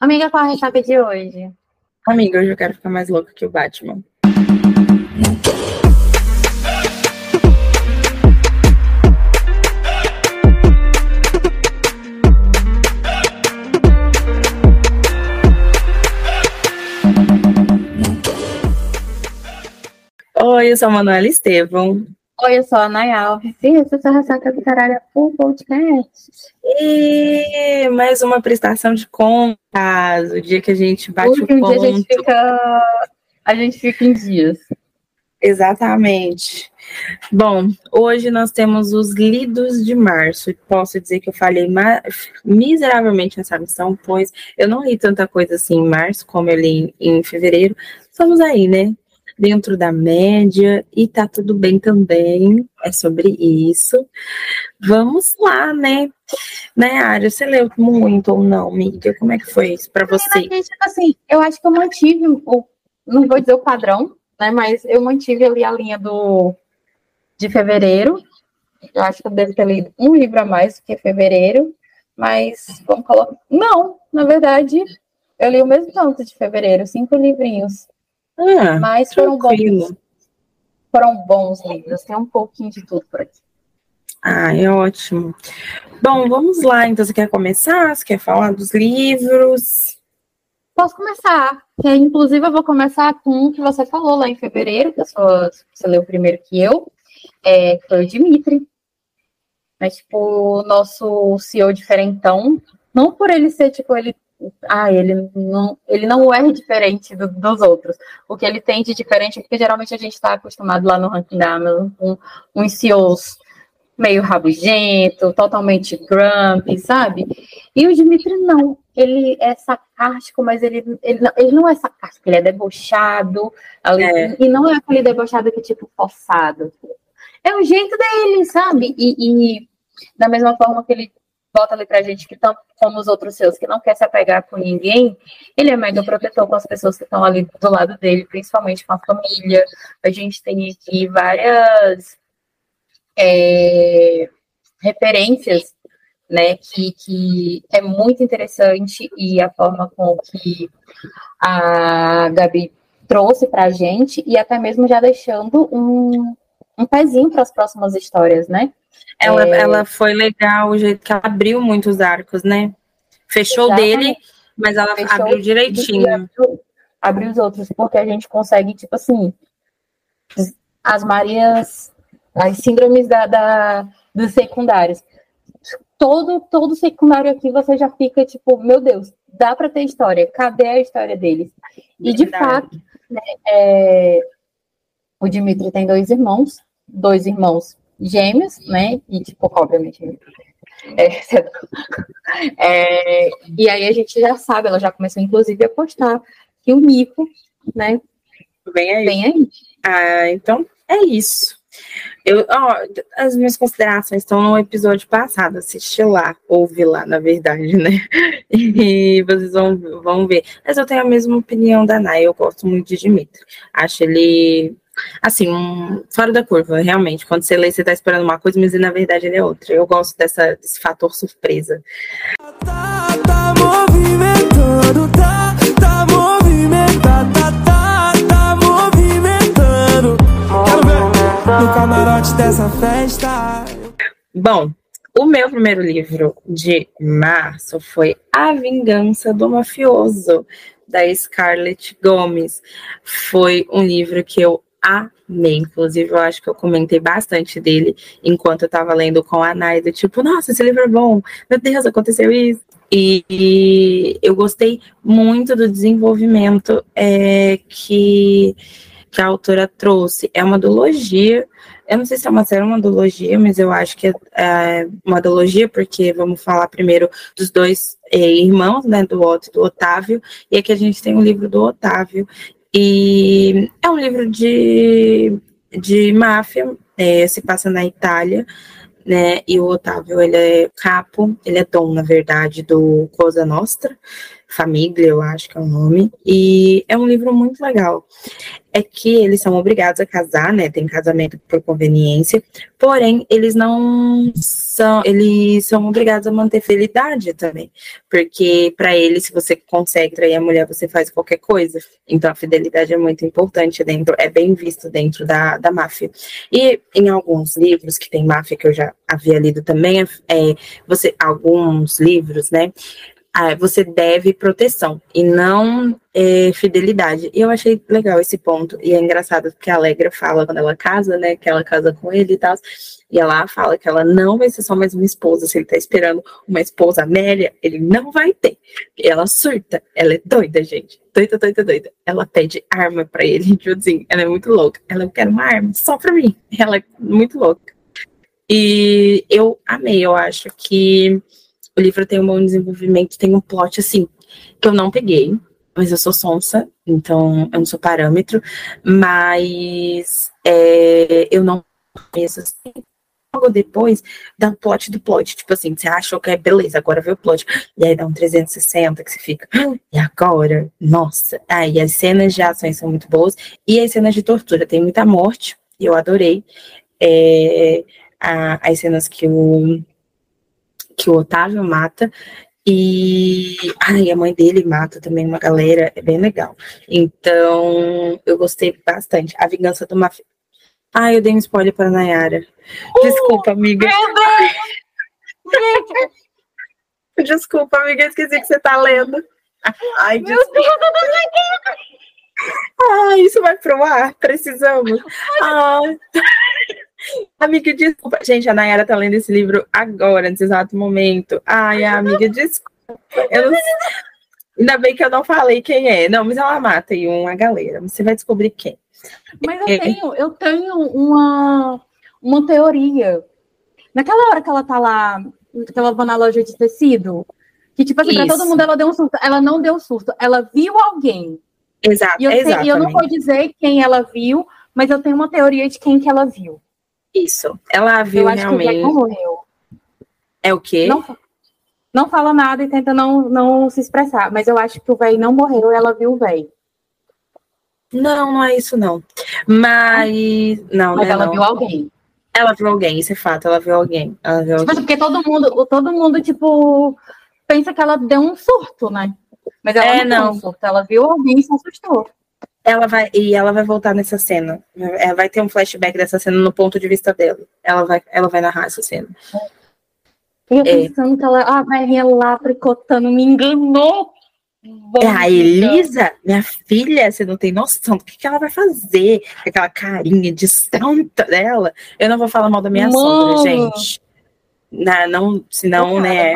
Amiga, qual a ressaca de hoje? Amiga, hoje eu quero ficar mais louca que o Batman. Oi, eu sou a Manuela Estevam. Oi, eu sou a Nay Alves e essa é a Ressaca Literária por podcast. E mais uma prestação de contas, o dia que a gente bate Hoje o em ponto. dia a gente fica. A gente fica em dias. Exatamente. Bom, hoje nós temos os lidos de março. Posso dizer que eu falhei ma- miseravelmente nessa missão, pois eu não li tanta coisa assim em março como eu li em fevereiro. Estamos aí, né? Dentro da média e tá tudo bem também. É sobre isso. Vamos lá, né? Né, Área, você leu muito ou não, amiga? Como é que foi isso pra você? Assim, eu acho que eu mantive o. Não vou dizer o padrão, né? Mas eu mantive ali a linha do de fevereiro. Eu acho que eu devo ter lido um livro a mais do que fevereiro, mas vamos colocar. Não, na verdade, eu li o mesmo tanto de fevereiro, cinco livrinhos. Ah, Mas foram bons, tranquilo. foram bons livros, tem um pouquinho de tudo por aqui. Ah, é ótimo. Bom, vamos lá. Então, você quer começar? Você quer falar dos livros? Posso começar, que inclusive eu vou começar com um que você falou lá em fevereiro, que sou, você leu primeiro que eu, é, que foi o Dimitri. Mas, tipo, o nosso CEO diferentão, não por ele ser, tipo, ele. Ah, ele não, ele não é diferente do- dos outros. O que ele tem de diferente é porque geralmente a gente está acostumado lá no ranking da Amazon com uns CEOs meio rabugento, totalmente grumpy, sabe? E o Dimitri não. Ele é sarcástico, mas ele, ele, não, ele não é sarcástico, ele é debochado. É. E não é aquele debochado que é tipo forçado. É o jeito dele, sabe? E, e da mesma forma que ele bota ali pra gente que tão, como os outros seus, que não quer se apegar com ninguém, ele é mega protetor com as pessoas que estão ali do lado dele, principalmente com a família. A gente tem aqui várias é, referências, né, que, que é muito interessante e a forma com que a Gabi trouxe para a gente e até mesmo já deixando um, um pezinho para as próximas histórias, né? Ela, É. ela foi legal, o jeito que ela abriu muitos arcos, né? Fechou Exatamente. dele, mas ela Fechou abriu direitinho. abriu, abriu os outros, porque a gente consegue, tipo assim, as Marias, as síndromes da, da, dos secundários. Todo, todo secundário aqui você já fica tipo, meu Deus, dá para ter história, cadê a história deles? E de Verdade. fato, né, é, o Dimitri tem dois irmãos, dois irmãos gêmeos, né? E, tipo, obviamente. é, é, e aí a gente já sabe, ela já começou, inclusive, a postar que o Nico, né, Vem aí. vem aí. Ah, então é isso. Eu, ó, as minhas considerações estão no episódio passado, assisti lá, ouve lá, na verdade, né? E vocês vão, vão ver. Mas eu tenho a mesma opinião da Nay, eu gosto muito de Dimitri. Acho ele, assim, um, fora da curva, realmente. Quando você lê, você tá esperando uma coisa, mas na verdade ele é outra. Eu gosto dessa, desse fator surpresa. Tá, tá movimentando, tá, tá movimentando, tá, tá, tá movimentando. Quero ver no camarote dessa festa. Bom, o meu primeiro livro de março foi A Vingança do Mafioso, da Scarlett Gomes. Foi um livro que eu amei, inclusive eu acho que eu comentei bastante dele enquanto eu tava lendo com a Naida, tipo, nossa, esse livro é bom, meu Deus, aconteceu isso. E, eu gostei muito do desenvolvimento é, que, que a autora trouxe. É uma duologia, eu não sei se é uma série ou uma duologia, mas eu acho que é, é uma duologia, porque vamos falar primeiro dos dois é, irmãos, né, do Otto e do Otávio, e aqui a gente tem o livro do Otávio, e é um livro de, de máfia, é, se passa na Itália, né, e o Otávio, ele é capo, ele é dom, na verdade, do Cosa Nostra, Família, eu acho que é o nome, e é um livro muito legal. É que eles são obrigados a casar, né? Tem casamento por conveniência, porém, eles não são, eles são obrigados a manter fidelidade também, porque para eles, se você consegue trair a mulher, você faz qualquer coisa. Então, a fidelidade é muito importante dentro, é bem visto dentro da, da máfia. E em alguns livros que tem máfia, que eu já havia lido também, é, você, alguns livros, né? Ah, você deve proteção e não é, fidelidade. E eu achei legal esse ponto. E é engraçado porque a Alegra fala quando ela casa, né? Que ela casa com ele e tal. E ela fala que ela não vai ser só mais uma esposa. Se ele tá esperando uma esposa Amélia, ele não vai ter. E ela surta. Ela é doida, gente. Doida, doida, doida. Ela pede arma para ele, tipo assim. Ela é muito louca. Ela, eu quero uma arma só pra mim. Ela é muito louca. E eu amei, eu acho que o livro tem um bom desenvolvimento, tem um plot assim, que eu não peguei, mas eu sou sonsa, então eu não sou parâmetro, mas é, eu não conheço assim. Logo depois dá um plot do plot, tipo assim, você achou que é beleza, agora vê o plot, e aí dá um 360 que você fica, ah, e agora? Nossa! Aí ah, as cenas de ações são muito boas, e as cenas de tortura, tem muita morte, e eu adorei. É, a, as cenas que o que o Otávio mata, e ai, a mãe dele mata também uma galera, é bem legal. Então, eu gostei bastante. A Vingança do Mafia. Ai, eu dei um spoiler para Nayara. Desculpa, amiga. desculpa, amiga, esqueci que você tá lendo. Ai, desculpa. Ai, isso vai pro ar? Precisamos. Ai. Amiga, desculpa. Gente, a Nayara tá lendo esse livro agora, nesse exato momento. Ai, amiga, desculpa. Eu não... Ainda bem que eu não falei quem é. Não, mas ela mata aí uma galera. Você vai descobrir quem. Mas eu é. tenho, eu tenho uma, uma teoria. Naquela hora que ela tá lá, que ela vai na loja de tecido, que, tipo assim, Isso. pra todo mundo ela deu um surto. Ela não deu susto, ela viu alguém. Exato, e eu, sei, e eu não vou dizer quem ela viu, mas eu tenho uma teoria de quem que ela viu. Isso. Ela viu eu acho realmente. Que o morreu. É o quê? Não, não fala nada e tenta não, não se expressar, mas eu acho que o velho não morreu e ela viu o velho. Não, não é isso, não. Mas. Não, mas né, ela não. viu alguém. Ela viu alguém, isso é fato, ela viu alguém. Ela viu tipo, alguém. Porque todo mundo, todo mundo, tipo, pensa que ela deu um surto, né? Mas ela é, não, não. Um surto, ela viu alguém e se assustou. Ela vai e ela vai voltar nessa cena. Ela vai ter um flashback dessa cena no ponto de vista dela. Ela vai, ela vai narrar essa cena. Eu é. pensando que ela, a velhinha lá tricotando me enganou. É a Elisa, minha filha, você não tem noção do que, que ela vai fazer. Aquela carinha de santa dela. Eu não vou falar mal da minha Mano. sogra, gente. Não, não senão, né?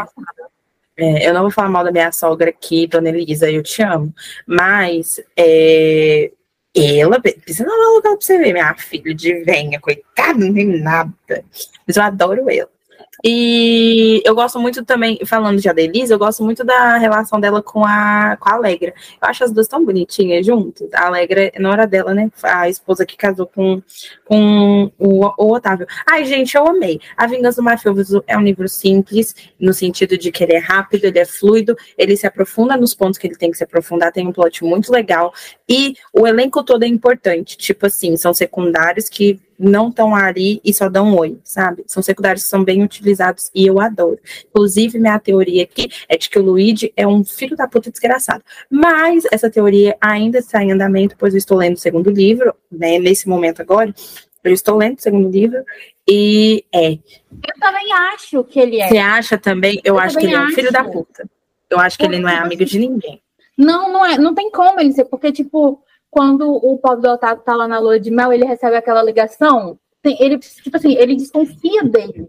É, eu não vou falar mal da minha sogra aqui, dona Elisa, eu te amo. Mas é, ela precisa dar um lugar pra você ver, minha filha de venha, coitada, não tem nada. Mas eu adoro ela. E eu gosto muito também, falando de Adelise, eu gosto muito da relação dela com a, com a Alegra. Eu acho as duas tão bonitinhas juntas. A Alegra, na hora dela, né? A esposa que casou com, com o, o Otávio. Ai, gente, eu amei. A Vingança do Mafioso é um livro simples, no sentido de que ele é rápido, ele é fluido, ele se aprofunda nos pontos que ele tem que se aprofundar, tem um plot muito legal. E o elenco todo é importante. Tipo assim, são secundários que não estão ali e só dão um oi, sabe? São secundários que são bem utilizados e eu adoro. Inclusive, minha teoria aqui é de que o Luigi é um filho da puta desgraçado. Mas essa teoria ainda está em andamento, pois eu estou lendo o segundo livro, né? Nesse momento agora. Eu estou lendo o segundo livro e é. Eu também acho que ele é. Você acha também? Eu, eu acho que ele acho. é um filho da puta. Eu acho que ele não é amigo de ninguém. Não, não é. Não tem como ele ser, porque, tipo, quando o pobre do Otávio tá lá na lua de mel, ele recebe aquela ligação, ele, tipo assim, ele desconfia dele.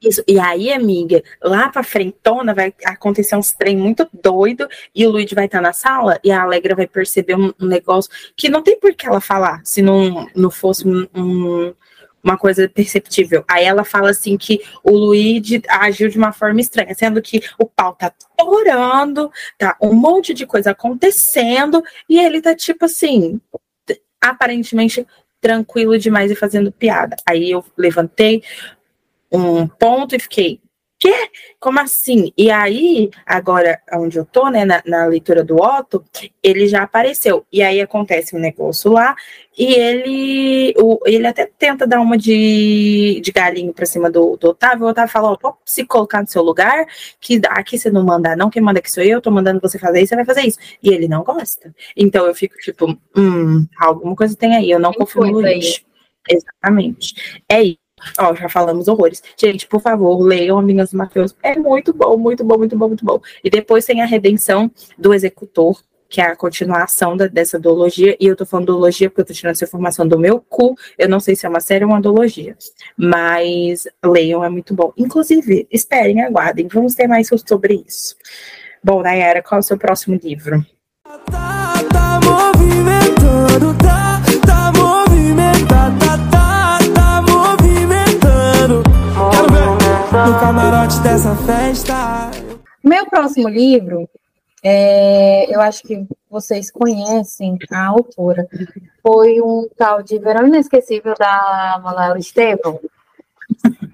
Isso. E aí, amiga, lá pra frentona vai acontecer uns trem muito doido e o Luigi vai estar tá na sala e a Alegra vai perceber um, um, negócio que não tem por que ela falar se não, não fosse um, um uma coisa perceptível. Aí ela fala assim que o Luigi agiu de uma forma estranha, sendo que o pau tá torando, tá um monte de coisa acontecendo, e ele tá tipo assim, aparentemente tranquilo demais e fazendo piada. Aí eu levantei um ponto e fiquei, quê? Como assim? E aí, agora, onde eu tô, né, na, na, leitura do Otto, ele já apareceu. E aí acontece um negócio lá, e ele o, ele até tenta dar uma de, de galinho pra cima do, do Otávio. O Otávio fala: Ó, se colocar no seu lugar, que aqui você não manda, não, quem manda aqui sou eu, tô mandando você fazer isso, você vai fazer isso. E ele não gosta. Então eu fico tipo, hum, alguma coisa tem aí, eu não confio no lixo. Exatamente. É isso. Ó, já falamos horrores. Gente, por favor, leiam Amigas do Mafioso. É muito bom, muito bom, muito bom, muito bom. E depois tem a redenção do executor, que é a continuação da, dessa duologia. E eu tô falando duologia porque eu tô tirando essa informação do meu cu. Eu não sei se é uma série ou uma duologia. Mas leiam, é muito bom. Inclusive, esperem, aguardem. Vamos ter mais sobre isso. Bom, Nayara, qual é o seu próximo livro? Tá, tá movimentando, tá, no camarote dessa festa. Meu próximo livro, é, eu acho que vocês conhecem a autora, foi um tal de Verão Inesquecível da Malela Estevam.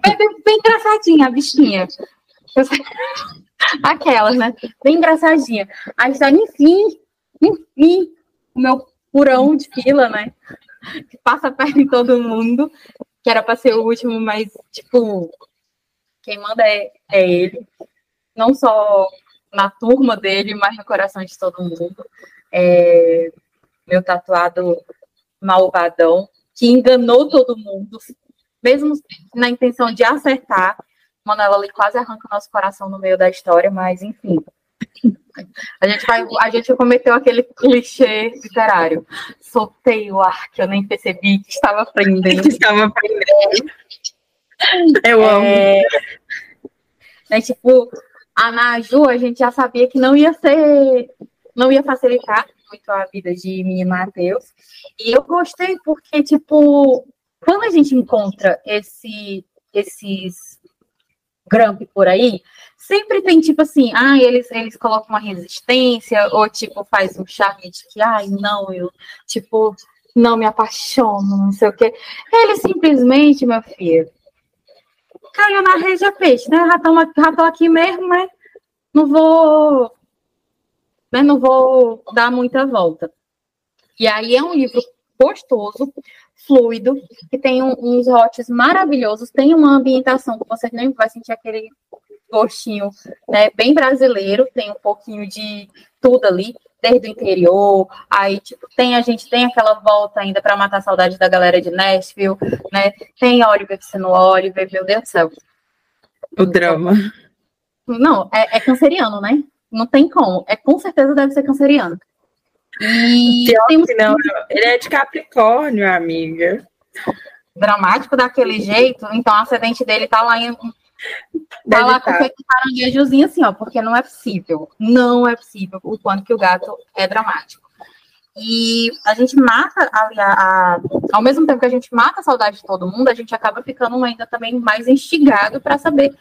É bem, bem engraçadinha a bichinha. Aquelas, né? Bem engraçadinha. A história, enfim, enfim, o meu purão de fila, né? Que passa perto de todo mundo, que era para ser o último, mas, tipo, quem manda é, é ele, não só na turma dele, mas no coração de todo mundo. É, meu tatuado malvadão, que enganou todo mundo, mesmo na intenção de acertar. Manuela ali quase arranca o nosso coração no meio da história, mas enfim. A gente, vai, a gente cometeu aquele clichê literário. Soltei o ar que eu nem percebi que estava aprendendo. Que estava aprendendo. Eu amo. É, né, tipo, a Naju, a gente já sabia que não ia ser, não ia facilitar muito a vida de menino Matheus. E eu gostei porque, tipo, quando a gente encontra esse, esses Gramp por aí, sempre tem tipo assim, ah, eles, eles colocam uma resistência, ou tipo, faz um charme de que, ai, não, eu, tipo, não me apaixono, não sei o quê. Ele simplesmente, meu filho, caiu na rede a peixe, né? Já tô, já tô aqui mesmo, né? Não vou, né? Não vou dar muita volta. E aí é um livro gostoso, fluido, que tem um, uns hotes maravilhosos, tem uma ambientação que você nem vai sentir aquele gostinho, né, bem brasileiro, tem um pouquinho de tudo ali desde o interior, aí tipo, tem a gente tem aquela volta ainda para matar a saudade da galera de Nashville, né? Tem Oliver sendo Oliver, meu Deus do céu. O drama. Não, é, é canceriano, né? Não tem como. É com certeza deve ser canceriano. E temos... não, ele é de Capricórnio, amiga. Dramático daquele jeito, então o acidente dele tá lá em Vai lá com aquele caranguejozinho assim, ó, porque não é possível. Não é possível o quanto que o gato é dramático. E a gente mata ali a, a, ao mesmo tempo que a gente mata a saudade de todo mundo, a gente acaba ficando ainda também mais instigado para saber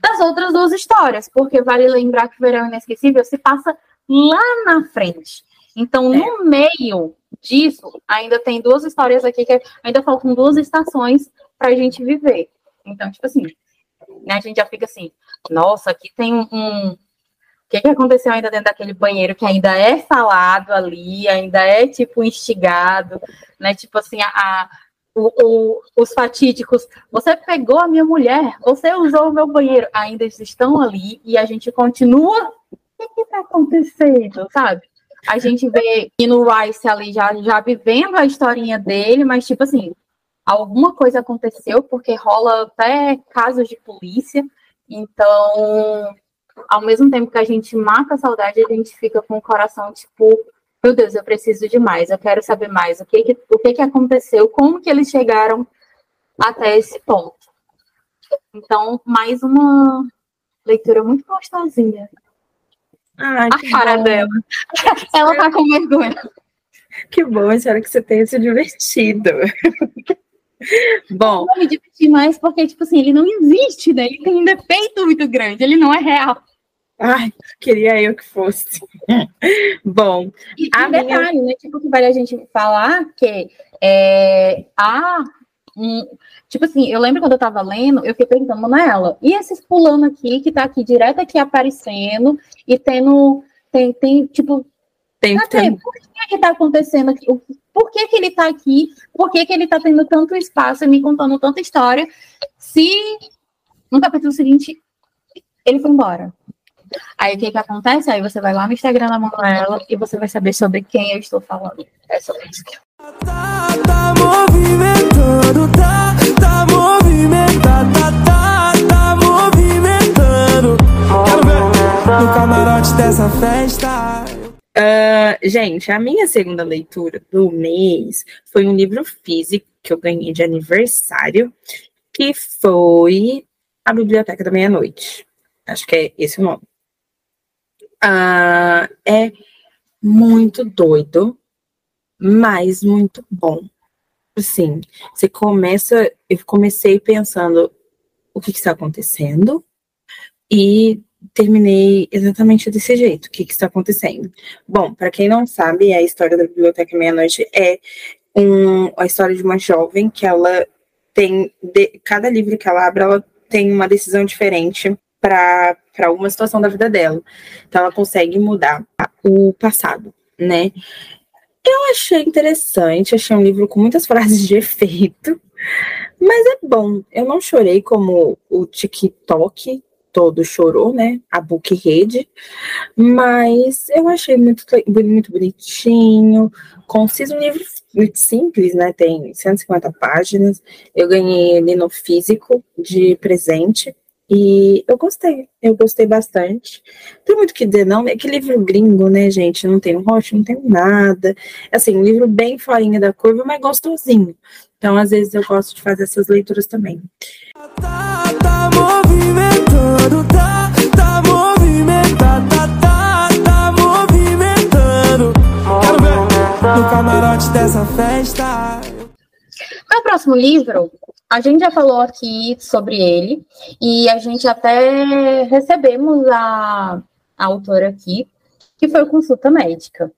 das outras duas histórias, porque vale lembrar que o Verão Inesquecível se passa lá na frente. Então, é. no meio disso, ainda tem duas histórias aqui que ainda faltam duas estações para a gente viver. Então, tipo assim, né, a gente já fica assim, nossa, aqui tem um. O que, que aconteceu ainda dentro daquele banheiro que ainda é falado ali, ainda é tipo instigado, né? Tipo assim, a, a o, o, os fatídicos, você pegou a minha mulher, você usou o meu banheiro, ainda estão ali e a gente continua. O que está acontecendo, sabe? A gente vê no Rice ali já, já vivendo a historinha dele, mas tipo assim, alguma coisa aconteceu, porque rola até casos de polícia. Então, ao mesmo tempo que a gente mata a saudade, a gente fica com o coração tipo, meu Deus, eu preciso de mais, eu quero saber mais. O que que, o que, que aconteceu? Como que eles chegaram até esse ponto? Então, mais uma leitura muito gostosinha. Ai, a cara bom. dela. Ela tá com vergonha. Que bom, espero que você tenha se divertido. Bom. Eu vou me divertir mais porque, tipo assim, ele não existe, né? Ele tem um defeito muito grande, ele não é real. Ai, queria eu que fosse. Bom, e a um minha... detalhe, né? Tipo, que vale a gente falar que é, a, um, tipo assim, eu lembro quando eu tava lendo, eu fiquei perguntando nela, e esses pulando aqui, que tá aqui direto aqui aparecendo, e tendo, tem, tem tipo, Tem, cadê? tem, por que que tá acontecendo aqui? O- Por que que ele tá aqui? Por que que ele tá tendo tanto espaço e me contando tanta história? Se no capítulo seguinte ele foi embora. Aí o que que acontece? Aí você vai lá no Instagram da Manuela e você vai saber sobre quem eu estou falando. É sobre isso. Tá, tá movimentando, tá, tá movimentando, gente, a minha segunda leitura do mês foi um livro físico que eu ganhei de aniversário, que foi A Biblioteca da Meia-Noite. Acho que é esse o nome. Ah, é muito doido, mas muito bom. Assim, você começa. Eu comecei pensando o que que está acontecendo e terminei exatamente desse jeito. O que que está acontecendo? Bom, para quem não sabe, a história da Biblioteca Meia-Noite é um, a história de uma jovem que ela tem. de- cada livro que ela abre, ela tem uma decisão diferente para uma situação da vida dela. Então, ela consegue mudar o passado, né? Eu achei interessante, achei um livro com muitas frases de efeito, mas é bom. Eu não chorei como o TikTok todo chorou, né? A Book Rede, mas eu achei muito, muito bonitinho, conciso, um livro muito simples, né? Tem 150 páginas. Eu ganhei ele no físico de presente. E eu gostei, eu gostei bastante. Tem muito que dizer, não. É que livro gringo, né, gente? Não tem um não tem nada. Assim, um livro bem farinha da curva, mas gostosinho. Então, às vezes, eu gosto de fazer essas leituras também. Tá, tá movimentando, tá, tá movimentando, tá, tá, tá movimentando. Quero ver no camarote dessa festa. Meu próximo livro, a gente já falou aqui sobre ele, e a gente até recebemos a, a autora aqui, que foi Consulta Médica.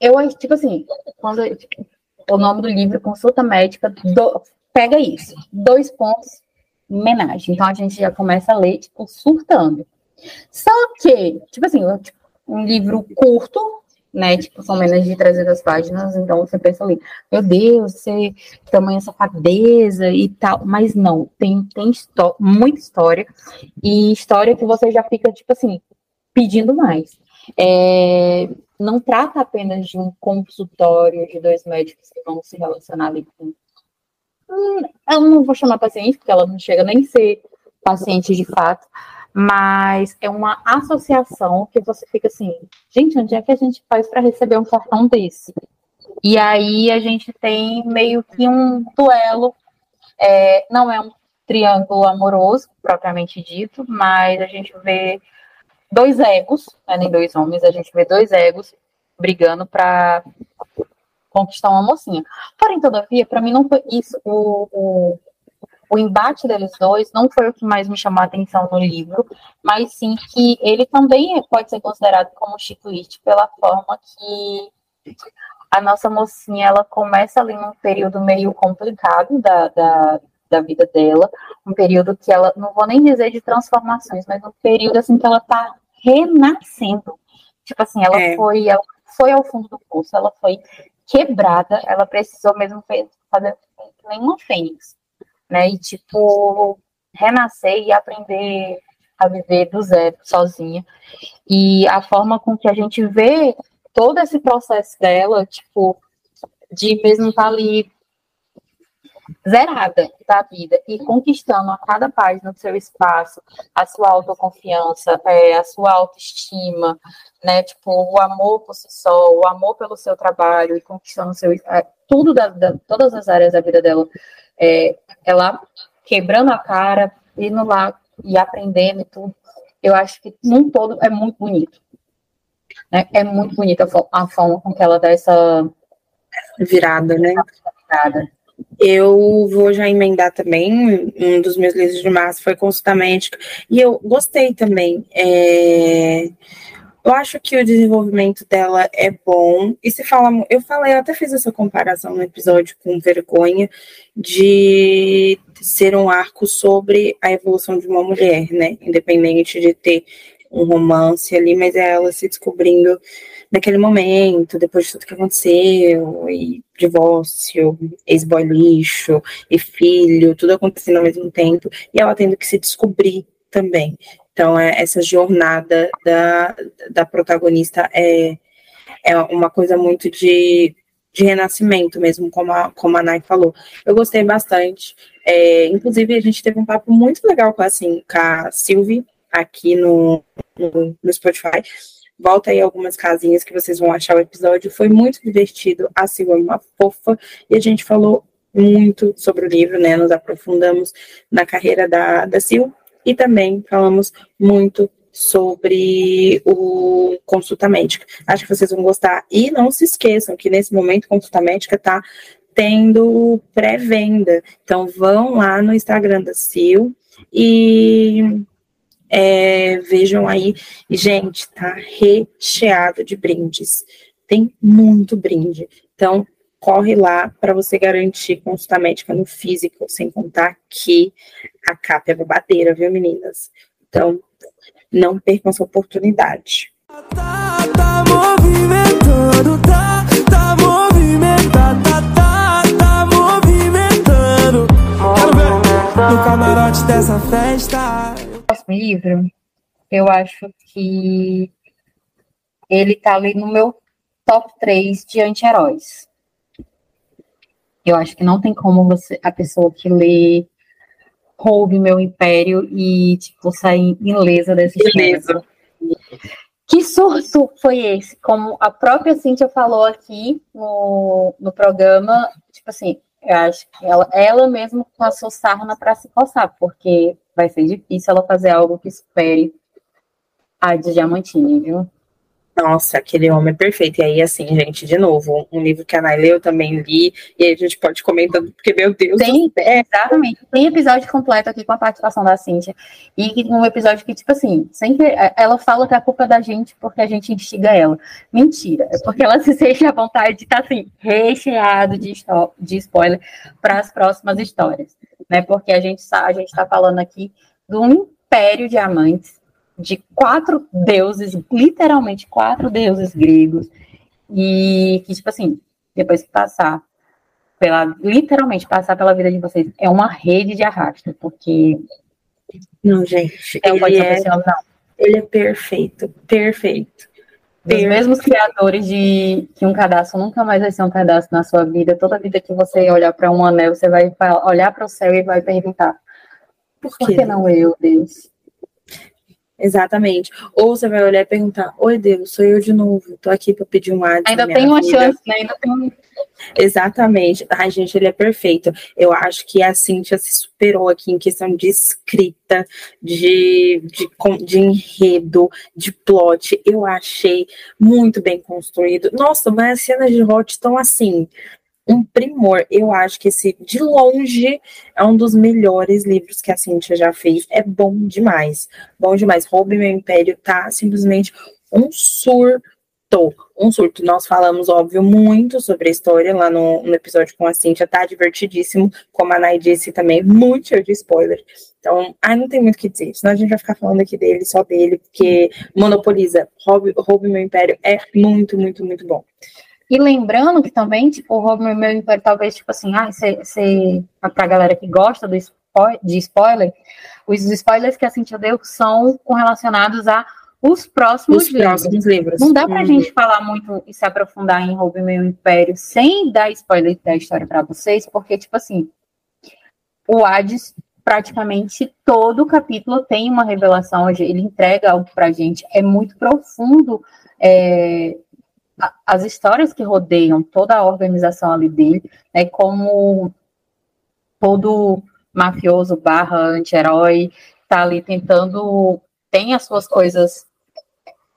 Eu tipo assim, quando tipo, o nome do livro, Consulta Médica, do- pega isso, dois pontos, homenagem. Então a gente já começa a ler, tipo, surtando. Só que, tipo assim, tipo, um livro curto, né? Tipo, são menos de 300 páginas, então você pensa ali, meu Deus, você tamanha safadeza e tal, mas não, tem, tem muita história, e história que você já fica, tipo assim, pedindo mais. É, não trata apenas de um consultório de dois médicos que vão se relacionar ali com. Eu não vou chamar paciente, porque ela não chega nem a ser paciente de fato, mas é uma associação que você fica assim, gente, onde é que a gente faz para receber um cartão desse? E aí a gente tem meio que um duelo, é, não é um triângulo amoroso, propriamente dito, mas a gente vê dois egos, né, nem dois homens, a gente vê dois egos brigando para conquistar uma mocinha. Porém, todavia, para mim não foi isso. O, o, o embate deles dois não foi o que mais me chamou a atenção no livro, mas sim que ele também pode ser considerado como chiclete pela forma que a nossa mocinha ela começa ali num período meio complicado da, da, da vida dela, um período que ela, não vou nem dizer de transformações, mas um período assim que ela tá renascendo. Tipo assim, ela É. foi, ela foi ao fundo do poço, ela foi quebrada, ela precisou mesmo fazer que nem uma fênix, né? E tipo, renascer e aprender a viver do zero, sozinha. E a forma com que a gente vê todo esse processo dela, tipo, de mesmo estar ali zerada da vida e conquistando a cada página do seu espaço, a sua autoconfiança, é, a sua autoestima, né? Tipo, o amor por si só, o amor pelo seu trabalho e conquistando o seu, é, tudo da, da- todas as áreas da vida dela, é, ela quebrando a cara, indo lá e aprendendo e tudo. Eu acho que num todo é muito bonito. Né? É muito bonita a forma com que ela dá essa Virada, né? virada. Eu vou já emendar também. Um dos meus livros de março foi Consulta Médica. E eu gostei também. É, Eu acho que o desenvolvimento dela é bom. E se fala, eu falei, eu até fiz essa comparação no episódio com vergonha de ser um arco sobre a evolução de uma mulher, né? Independente de ter um romance ali, mas é ela se descobrindo naquele momento, depois de tudo que aconteceu, e divórcio, ex-boy lixo, e filho, tudo acontecendo ao mesmo tempo, e ela tendo que se descobrir também. Então, é, essa jornada da, da protagonista é, é uma coisa muito de, de renascimento mesmo, como a, como a Nai falou. Eu gostei bastante. É, inclusive, a gente teve um papo muito legal com, assim, com a Sylvie, aqui no, no, no Spotify. Volta aí algumas casinhas que vocês vão achar o episódio. Foi muito divertido. A Silvia é uma fofa. E a gente falou muito sobre o livro, né? Nos aprofundamos na carreira da, da Sil e também falamos muito sobre o consulta médica. Acho que vocês vão gostar. E não se esqueçam que nesse momento consulta médica está tendo pré-venda. Então vão lá no Instagram da Sil e é, vejam aí. Gente, tá recheado de brindes. Tem muito brinde. Então corre lá para você garantir consulta médica no físico, sem contar que a capa é babadeira, viu, meninas? Então, não percam essa oportunidade. Tá, tá movimentando, tá, tá movimentando, tá, tá, tá movimentando. Quero ver no camarote dessa festa. Livro, eu acho que ele tá ali no meu top 3 de anti-heróis. Eu acho que não tem como você, a pessoa que lê roube meu império e, tipo, sair ilesa dessa história. Que surto foi esse? Como a própria Cíntia falou aqui no, no programa, tipo assim, eu acho que ela, ela mesma passou sarna para se coçar, porque vai ser difícil ela fazer algo que espere a de Diamantini, viu? Nossa, aquele homem é perfeito. E aí, assim, gente, de novo, um livro que a Nay leu, eu também li, e aí a gente pode comentando, porque, meu Deus. Tem, exatamente. Tem episódio completo aqui com a participação da Cíntia. E um episódio que, tipo assim, sempre é, ela fala que é a culpa é da gente porque a gente instiga ela. Mentira. É porque ela se sente à vontade de estar, tá, assim, recheado de, de spoiler para as próximas histórias. Né? Porque a gente a gente está falando aqui do império de amantes de quatro deuses, literalmente quatro deuses gregos, e que, tipo assim, depois que passar pela, literalmente passar pela vida de vocês, é uma rede de arrasto, porque. Não, gente. É ele, é, não. ele é perfeito, perfeito. Dos mesmos criadores de que um cadastro nunca mais vai ser um cadastro na sua vida. Toda vida que você olhar para um anel, você vai olhar para o céu e vai perguntar: por, por que não eu, Deus? Exatamente. Ou você vai olhar e perguntar: Oi, Deus, sou eu de novo, tô aqui para pedir um ar. Ainda tem uma vida. chance, né? Ainda tem Exatamente. Ai, gente, ele é perfeito. Eu acho que a Cintia se superou aqui em questão de escrita, de, de, de enredo, de plot. Eu achei muito bem construído. Nossa, mas as cenas de Hot estão assim, um primor. Eu acho que esse, de longe, é um dos melhores livros que a Cintia já fez. É bom demais. Bom demais. Roube Meu Império tá simplesmente um surto. Um surto. Nós falamos, óbvio, muito sobre a história lá no, no episódio com a Cintia. Tá divertidíssimo. Como a Nay disse também, muito cheio de spoiler. Então, ai, não tem muito o que dizer. Senão a gente vai ficar falando aqui dele, só dele, porque monopoliza. Roube, Roube Meu Império é muito, muito, muito bom. E lembrando que também, tipo, o Robert meu império, talvez, tipo assim, ah, você, pra galera que gosta do de spoiler, os spoilers que a Cintia deu são relacionados a os próximos, os livros. próximos livros. Não dá pra uhum. gente falar muito e se aprofundar em Roube Meu Império sem dar spoiler da história para vocês, porque, tipo assim, o Hades, praticamente todo capítulo tem uma revelação, ele entrega algo pra gente, é muito profundo é, as histórias que rodeiam toda a organização ali dele, né, como todo mafioso barra anti-herói tá ali tentando, tem as suas coisas,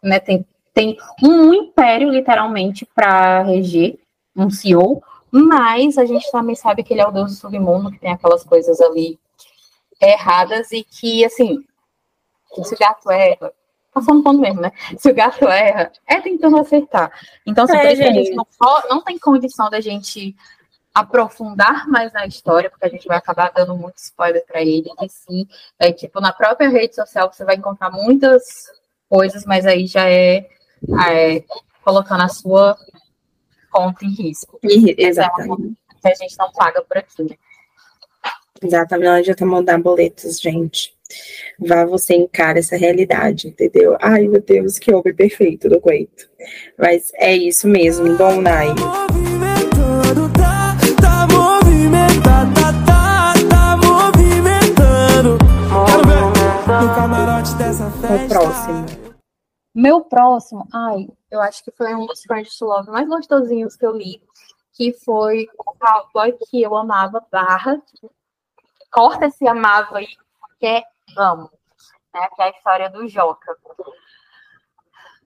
né, tem, tem um império literalmente para reger, um CEO, mas a gente também sabe que ele é o deus do submundo, que tem aquelas coisas ali erradas e que, assim, esse gato é no ponto mesmo, né? Se o gato erra, é tentando acertar. Então, assim, é, a gente não, não tem condição da gente aprofundar mais na história, porque a gente vai acabar dando muito spoiler para ele, e sim, é, tipo, na própria rede social você vai encontrar muitas coisas, mas aí já é, é colocando a sua conta em risco. Exatamente. É que a gente não paga por aqui, né? Exatamente, não adianta mandar boletos, gente. Vá você encara essa realidade, entendeu? Ai, meu Deus, que homem perfeito, não aguento. Mas é isso mesmo, bom Nai. O próximo. Meu próximo, ai, eu acho que foi um dos to Love mais gostosinhos que eu li, que foi o cowboy que eu amava, barra, corta esse amava aí, porque amo, né, que é a história do Joca.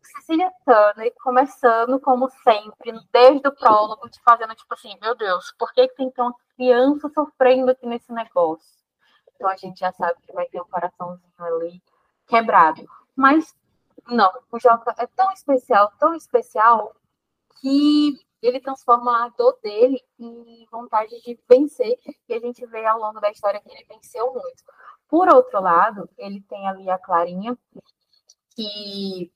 Cecília Turner começando, como sempre, desde o prólogo, te fazendo tipo assim, meu Deus, por que, que tem tanta criança sofrendo aqui nesse negócio? Então a gente já sabe que vai ter um coraçãozinho ali quebrado. Mas não, o Joca é tão especial, tão especial, que ele transforma a dor dele em vontade de vencer, e a gente vê ao longo da história que ele venceu muito. Por outro lado, ele tem ali a Clarinha, que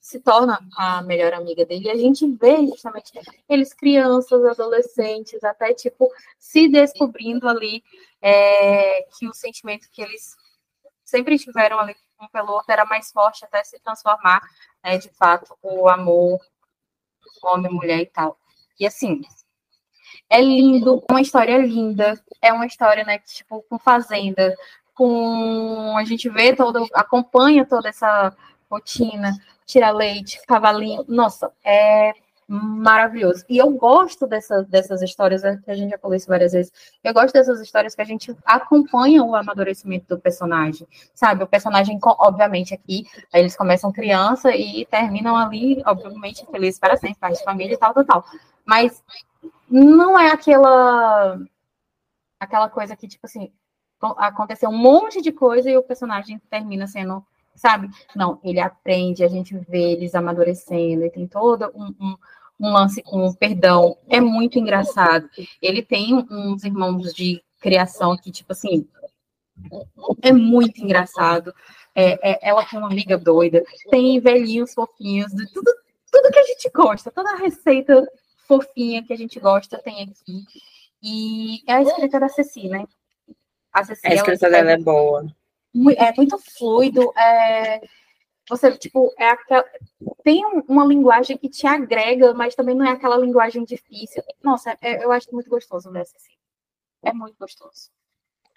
se torna a melhor amiga dele. E a gente vê justamente eles crianças, adolescentes, até tipo se descobrindo ali é, que o sentimento que eles sempre tiveram ali um pelo outro era mais forte até se transformar, né, de fato, o amor homem, mulher e tal. E assim, é lindo, uma história linda, é uma história, né, tipo, com fazenda, com a gente vê todo, acompanha toda essa rotina, tira leite, cavalinho. Nossa, é maravilhoso. E eu gosto dessas, dessas histórias, né, que a gente já falou isso várias vezes. Eu gosto dessas histórias que a gente acompanha o amadurecimento do personagem, sabe? O personagem, obviamente, aqui, eles começam criança e terminam ali, obviamente, felizes para sempre, pai de família e tal, tal, tal. Mas não é aquela aquela coisa que, tipo assim, aconteceu um monte de coisa e o personagem termina sendo sabe? Não, ele aprende, a gente vê eles amadurecendo, e tem todo um, um, um lance com perdão. É muito engraçado. Ele tem uns irmãos de criação que, tipo assim, é muito engraçado. É, é, ela tem uma amiga doida, tem velhinhos fofinhos, tudo, tudo que a gente gosta, toda a receita fofinha que a gente gosta tem aqui. E é a escrita da Ceci, né? A, Ceci, a escrita dela é boa é muito fluido, é, você, tipo, é aquela, tem uma linguagem que te agrega, mas também não é aquela linguagem difícil. Nossa, é, eu acho muito gostoso ler assim. É muito gostoso.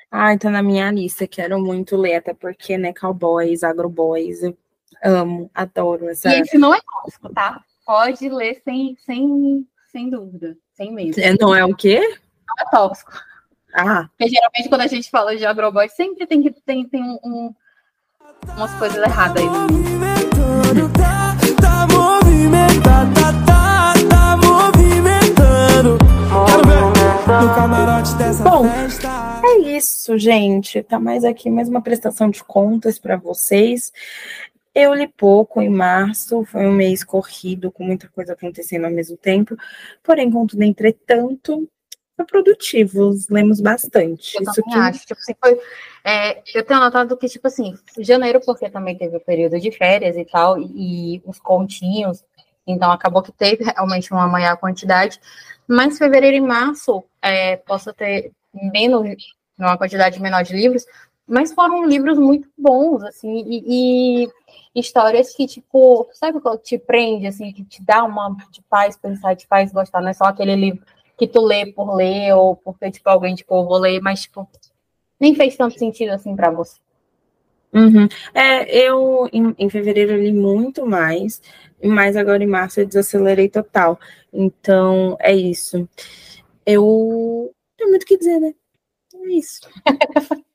Ah, tá na minha lista, quero muito ler, até porque, né, cowboys, agroboys, eu amo, adoro essa... E esse não é tóxico, tá? Pode ler sem, sem, sem dúvida, sem medo. É, não é o quê? Não é tóxico. Ah. Porque geralmente quando a gente fala de agroboy, sempre tem que tem, tem um, um, umas coisas erradas aí. Tá movimentando, tá, tá, tá movimentando. Quero ver no camarote dessa Bom, festa. É isso, gente. Tá mais aqui, mais uma prestação de contas para vocês. Eu li pouco em março, foi um mês corrido, com muita coisa acontecendo ao mesmo tempo. Porém, contudo, entretanto, produtivos, lemos bastante. Eu Isso que... acho. Tipo, assim, foi, é, eu tenho notado que, tipo assim, janeiro, porque também teve o período de férias e tal, e, e os continhos, então acabou que teve realmente uma maior quantidade, mas fevereiro e março é, posso ter menos, uma quantidade menor de livros, mas foram livros muito bons, assim, e, e histórias que, tipo, sabe quando te prende, assim, que te dá uma de paz pensar, te faz gostar, não é só aquele livro que tu lê por ler, ou porque, tipo, alguém, tipo, eu vou ler, mas, tipo, nem fez tanto sentido assim para você. Uhum. É, eu em, em, fevereiro li muito mais, mas agora em março eu desacelerei total. Então é isso. Eu tenho muito o que dizer, né? É isso.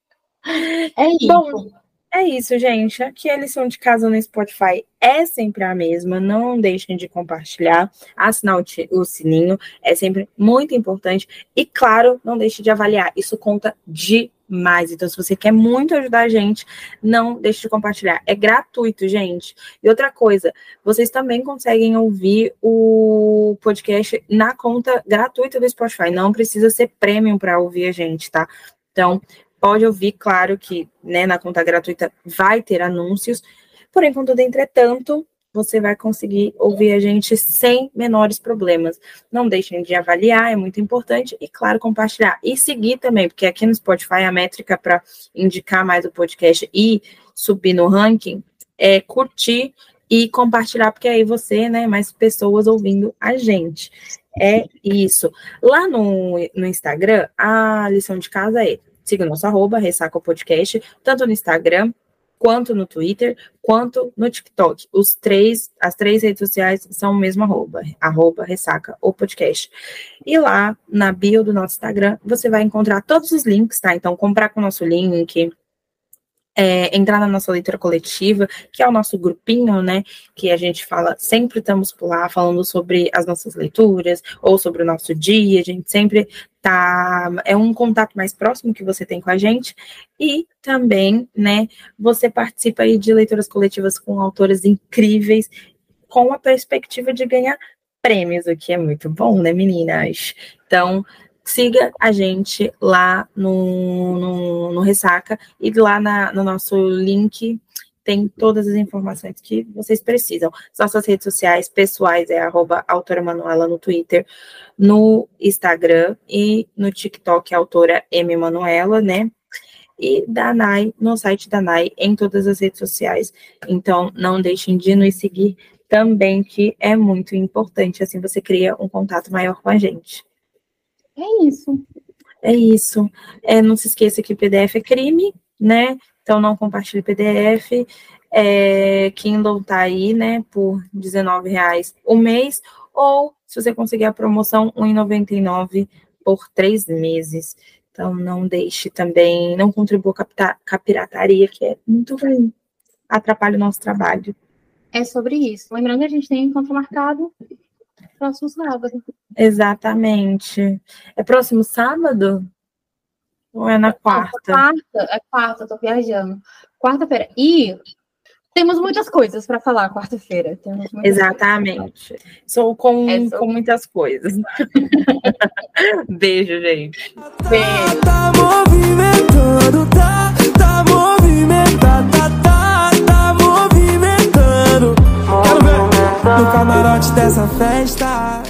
é isso. Bom, é isso, gente. Aqui a lição de casa no Spotify é sempre a mesma. Não deixem de compartilhar, assinar o sininho, é sempre muito importante. E, claro, não deixe de avaliar. Isso conta demais mais. Então, se você quer muito ajudar a gente, não deixe de compartilhar. É gratuito, gente. E outra coisa, vocês também conseguem ouvir o podcast na conta gratuita do Spotify. Não precisa ser premium para ouvir a gente, tá? Então, pode ouvir, claro que né, na conta gratuita vai ter anúncios. Porém, contudo, entretanto, você vai conseguir ouvir a gente sem menores problemas. Não deixem de avaliar, é muito importante, e claro, compartilhar. E seguir também, porque aqui no Spotify a métrica para indicar mais o podcast e subir no ranking é curtir e compartilhar, porque aí você, né, mais pessoas ouvindo a gente. É isso. Lá no, no Instagram, a lição de casa é siga nosso arroba, ressaca o podcast, tanto no Instagram quanto no Twitter, quanto no TikTok. Os três, as três redes sociais são o mesmo arroba, arroba ressaca podcast. E lá na bio do nosso Instagram, você vai encontrar todos os links, tá? Então, comprar com o nosso link, é, entrar na nossa leitura coletiva, que é o nosso grupinho, né? Que a gente fala, sempre estamos por lá falando sobre as nossas leituras ou sobre o nosso dia, a gente sempre tá. É um contato mais próximo que você tem com a gente. E também, né, você participa aí de leituras coletivas com autores incríveis, com a perspectiva de ganhar prêmios, o que é muito bom, né, meninas? Então, siga a gente lá no, no, no Ressaca e lá na, no nosso link tem todas as informações que vocês precisam. Nossas redes sociais pessoais é arroba autora Manuela no Twitter, no Instagram e no TikTok, autora M Manuela, né? E da NAI, no site da NAI, em todas as redes sociais. Então, não deixem de nos seguir também, que é muito importante. Assim você cria um contato maior com a gente. É isso. É isso. É, não se esqueça que PDF é crime, né? Então não compartilhe PDF. É, Kindle tá aí, né, por R$19,00 o mês, ou se você conseguir a promoção, R$1,99 por três meses. Então não deixe também, não contribua com a pirataria, que é muito ruim, atrapalha o nosso trabalho. É sobre isso. Lembrando que a gente tem encontro marcado próximo sábado. Exatamente. É próximo sábado? Ou é na quarta? É quarta, é quarta, tô viajando. Quarta-feira. E temos muitas coisas para falar quarta-feira. Exatamente. Sou com, é com muitas coisas. Beijo, gente. Beijo. Tá movimentando, tá, tá movimentando, tá, tá, tá no camarote dessa festa.